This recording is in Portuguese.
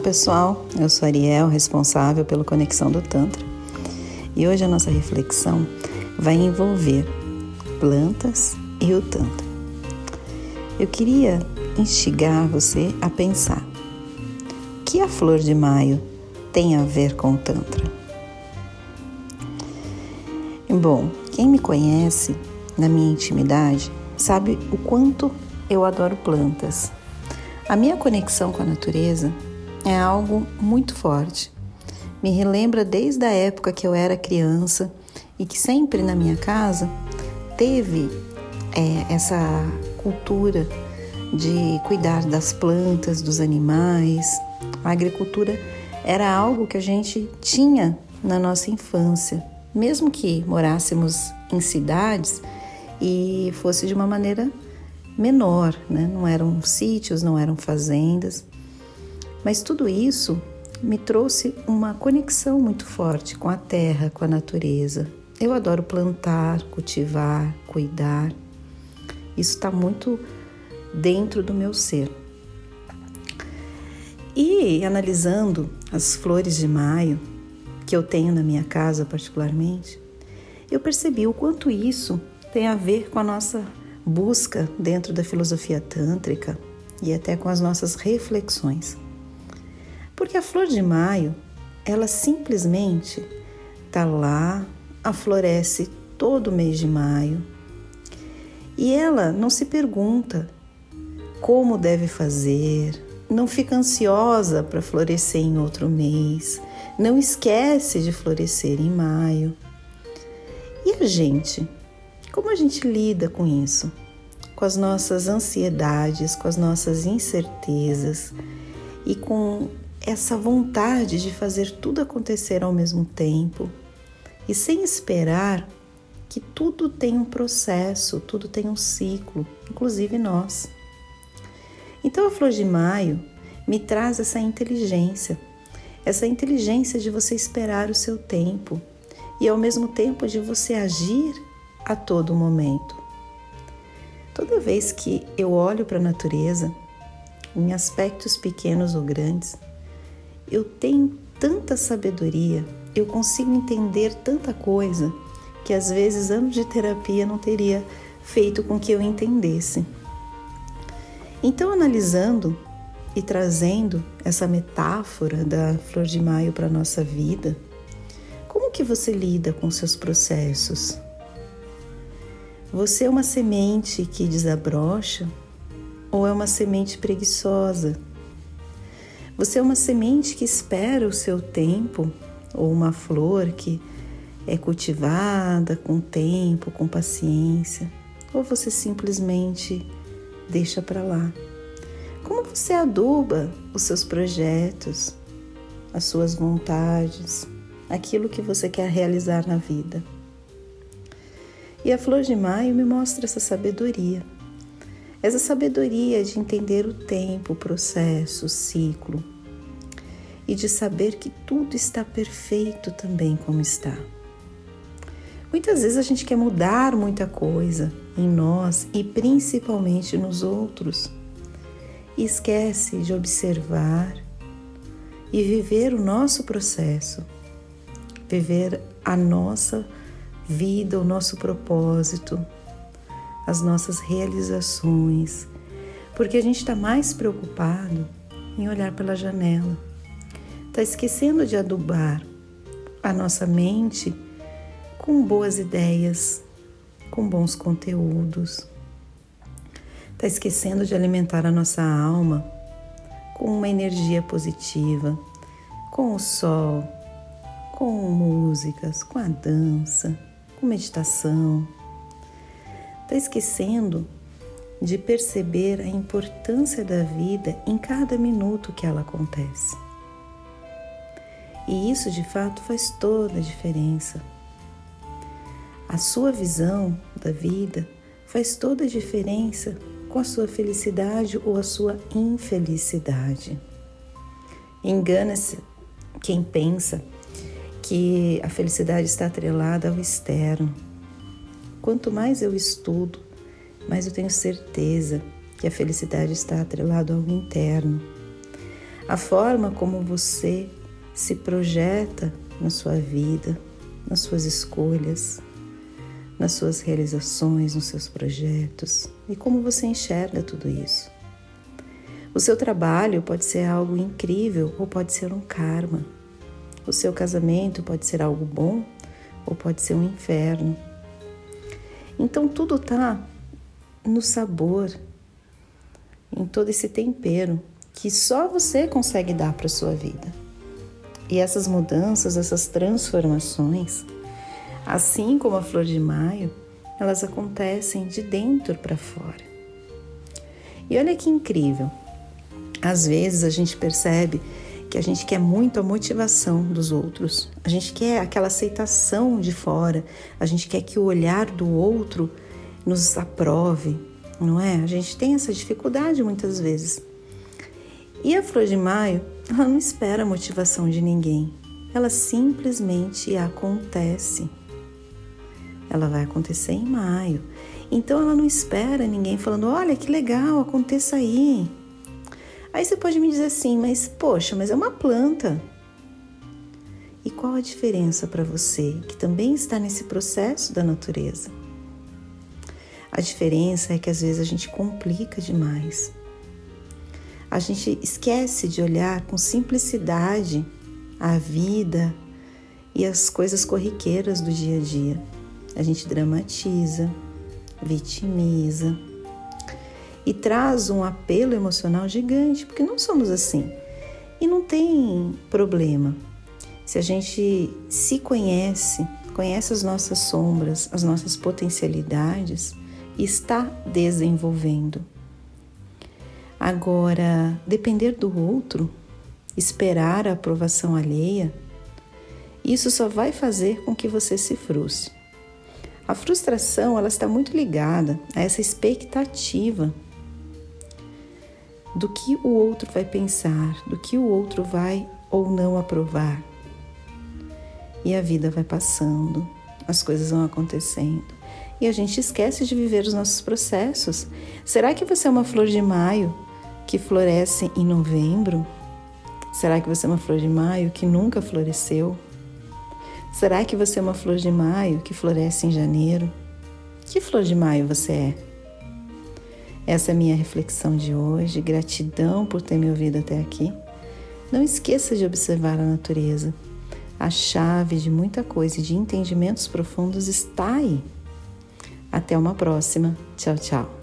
pessoal, eu sou Ariel, responsável pela Conexão do Tantra, e hoje a nossa reflexão vai envolver plantas e o Tantra. Eu queria instigar você a pensar: que a flor de maio tem a ver com o Tantra? Bom, quem me conhece na minha intimidade sabe o quanto eu adoro plantas. A minha conexão com a natureza é algo muito forte. Me relembra desde a época que eu era criança e que sempre na minha casa teve é, essa cultura de cuidar das plantas, dos animais. A agricultura era algo que a gente tinha na nossa infância, mesmo que morássemos em cidades e fosse de uma maneira menor, né? não eram sítios, não eram fazendas, mas tudo isso me trouxe uma conexão muito forte com a terra, com a natureza. Eu adoro plantar, cultivar, cuidar. Isso está muito dentro do meu ser. E analisando as flores de maio, que eu tenho na minha casa particularmente, eu percebi o quanto isso tem a ver com a nossa busca dentro da filosofia tântrica e até com as nossas reflexões. Porque a flor de maio, ela simplesmente está lá, aflorece todo mês de maio. E ela não se pergunta como deve fazer, não fica ansiosa para florescer em outro mês, não esquece de florescer em maio. E a gente? Como a gente lida com isso? Com as nossas ansiedades, com as nossas incertezas e com essa vontade de fazer tudo acontecer ao mesmo tempo e sem esperar que tudo tem um processo, tudo tem um ciclo, inclusive nós. Então a flor de maio me traz essa inteligência, essa inteligência de você esperar o seu tempo e ao mesmo tempo de você agir a todo momento. Toda vez que eu olho para a natureza, em aspectos pequenos ou grandes, eu tenho tanta sabedoria, eu consigo entender tanta coisa que às vezes anos de terapia não teria feito com que eu entendesse. Então, analisando e trazendo essa metáfora da flor de maio para a nossa vida, como que você lida com seus processos? Você é uma semente que desabrocha ou é uma semente preguiçosa você é uma semente que espera o seu tempo, ou uma flor que é cultivada com tempo, com paciência, ou você simplesmente deixa para lá. Como você aduba os seus projetos, as suas vontades, aquilo que você quer realizar na vida? E a flor de maio me mostra essa sabedoria essa sabedoria de entender o tempo, o processo, o ciclo e de saber que tudo está perfeito também como está. Muitas vezes a gente quer mudar muita coisa em nós e principalmente nos outros e esquece de observar e viver o nosso processo, viver a nossa vida, o nosso propósito, as nossas realizações, porque a gente está mais preocupado em olhar pela janela, está esquecendo de adubar a nossa mente com boas ideias, com bons conteúdos, está esquecendo de alimentar a nossa alma com uma energia positiva, com o sol, com músicas, com a dança, com meditação está esquecendo de perceber a importância da vida em cada minuto que ela acontece. E isso de fato faz toda a diferença. A sua visão da vida faz toda a diferença com a sua felicidade ou a sua infelicidade. Engana-se quem pensa que a felicidade está atrelada ao externo Quanto mais eu estudo, mais eu tenho certeza que a felicidade está atrelada ao interno. a forma como você se projeta na sua vida, nas suas escolhas, nas suas realizações, nos seus projetos e como você enxerga tudo isso. O seu trabalho pode ser algo incrível ou pode ser um karma. O seu casamento pode ser algo bom ou pode ser um inferno. Então tudo está no sabor, em todo esse tempero que só você consegue dar para sua vida. E essas mudanças, essas transformações, assim como a flor de maio, elas acontecem de dentro para fora. E olha que incrível. Às vezes a gente percebe que a gente quer muito a motivação dos outros, a gente quer aquela aceitação de fora, a gente quer que o olhar do outro nos aprove, não é? A gente tem essa dificuldade muitas vezes. E a flor de maio, ela não espera a motivação de ninguém, ela simplesmente acontece. Ela vai acontecer em maio. Então ela não espera ninguém falando: olha que legal, aconteça aí. Aí você pode me dizer assim, mas poxa, mas é uma planta. E qual a diferença para você que também está nesse processo da natureza? A diferença é que às vezes a gente complica demais. A gente esquece de olhar com simplicidade a vida e as coisas corriqueiras do dia a dia. A gente dramatiza, vitimiza, e traz um apelo emocional gigante, porque não somos assim. E não tem problema. Se a gente se conhece, conhece as nossas sombras, as nossas potencialidades está desenvolvendo. Agora, depender do outro, esperar a aprovação alheia, isso só vai fazer com que você se frustre. A frustração ela está muito ligada a essa expectativa do que o outro vai pensar, do que o outro vai ou não aprovar. E a vida vai passando, as coisas vão acontecendo e a gente esquece de viver os nossos processos. Será que você é uma flor de maio que floresce em novembro? Será que você é uma flor de maio que nunca floresceu? Será que você é uma flor de maio que floresce em janeiro? Que flor de maio você é? Essa é a minha reflexão de hoje. Gratidão por ter me ouvido até aqui. Não esqueça de observar a natureza. A chave de muita coisa e de entendimentos profundos está aí. Até uma próxima. Tchau, tchau.